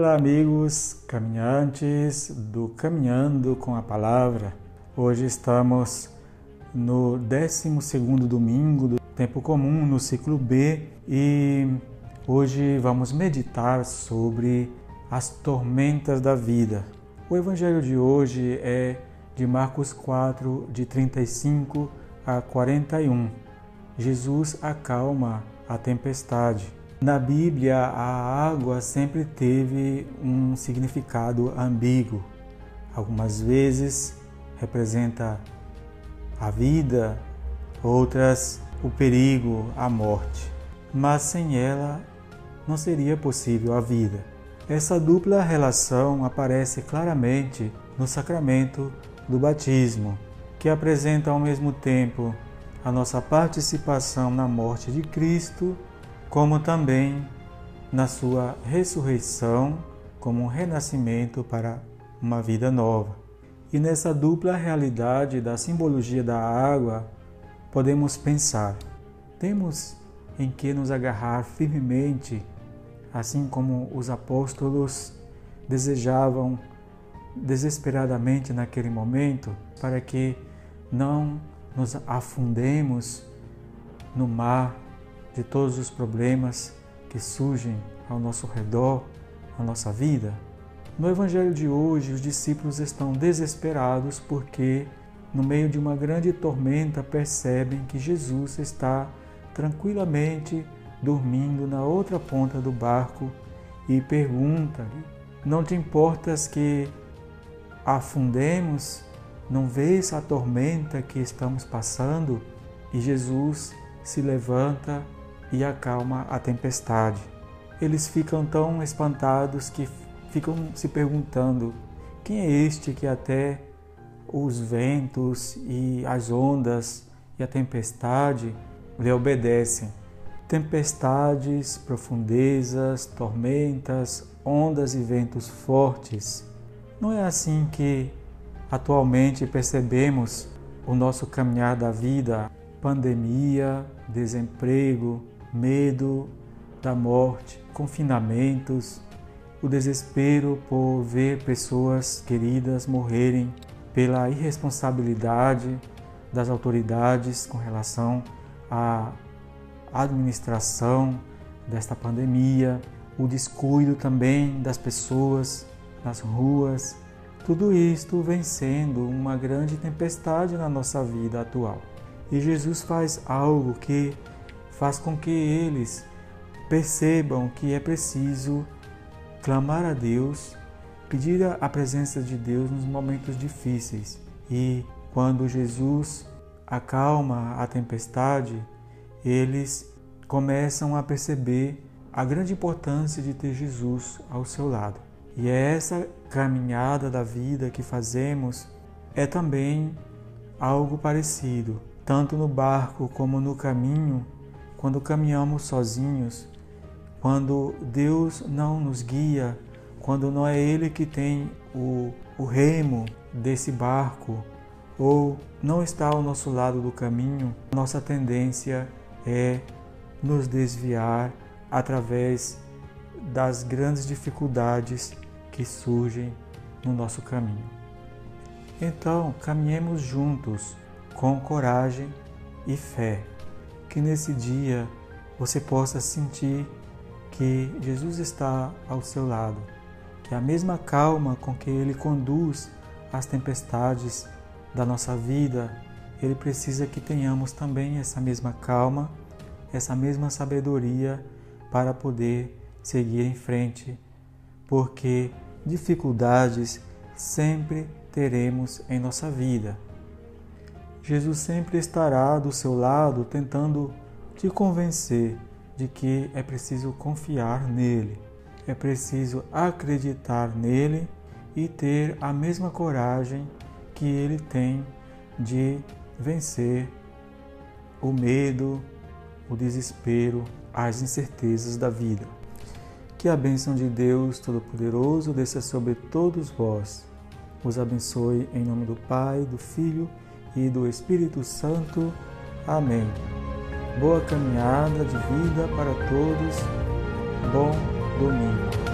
Olá, amigos caminhantes do Caminhando com a Palavra. Hoje estamos no 12 domingo do tempo comum, no ciclo B, e hoje vamos meditar sobre as tormentas da vida. O evangelho de hoje é de Marcos 4, de 35 a 41. Jesus acalma a tempestade. Na Bíblia, a água sempre teve um significado ambíguo. Algumas vezes representa a vida, outras o perigo, a morte. Mas sem ela não seria possível a vida. Essa dupla relação aparece claramente no sacramento do batismo, que apresenta ao mesmo tempo a nossa participação na morte de Cristo como também na sua ressurreição como um renascimento para uma vida nova. E nessa dupla realidade da simbologia da água, podemos pensar: temos em que nos agarrar firmemente, assim como os apóstolos desejavam desesperadamente naquele momento, para que não nos afundemos no mar de todos os problemas que surgem ao nosso redor, na nossa vida? No Evangelho de hoje, os discípulos estão desesperados porque, no meio de uma grande tormenta, percebem que Jesus está tranquilamente dormindo na outra ponta do barco e pergunta-lhe: Não te importas que afundemos? Não vês a tormenta que estamos passando? E Jesus se levanta e acalma a tempestade. Eles ficam tão espantados que ficam se perguntando: quem é este que até os ventos e as ondas e a tempestade lhe obedecem? Tempestades, profundezas, tormentas, ondas e ventos fortes. Não é assim que atualmente percebemos o nosso caminhar da vida, pandemia, desemprego, medo da morte, confinamentos, o desespero por ver pessoas queridas morrerem pela irresponsabilidade das autoridades com relação à administração desta pandemia, o descuido também das pessoas nas ruas. Tudo isto vem sendo uma grande tempestade na nossa vida atual. E Jesus faz algo que faz com que eles percebam que é preciso clamar a Deus, pedir a presença de Deus nos momentos difíceis. E quando Jesus acalma a tempestade, eles começam a perceber a grande importância de ter Jesus ao seu lado. E é essa caminhada da vida que fazemos é também algo parecido, tanto no barco como no caminho quando caminhamos sozinhos, quando Deus não nos guia, quando não é Ele que tem o, o remo desse barco, ou não está ao nosso lado do caminho, nossa tendência é nos desviar através das grandes dificuldades que surgem no nosso caminho. Então, caminhemos juntos com coragem e fé que nesse dia você possa sentir que Jesus está ao seu lado, que a mesma calma com que Ele conduz as tempestades da nossa vida, Ele precisa que tenhamos também essa mesma calma, essa mesma sabedoria para poder seguir em frente, porque dificuldades sempre teremos em nossa vida. Jesus sempre estará do seu lado tentando te convencer de que é preciso confiar nele, é preciso acreditar nele e ter a mesma coragem que ele tem de vencer o medo, o desespero, as incertezas da vida. Que a bênção de Deus Todo-Poderoso desça sobre todos vós. Os abençoe em nome do Pai, do Filho e do Espírito Santo. Amém. Boa caminhada de vida para todos. Bom domingo.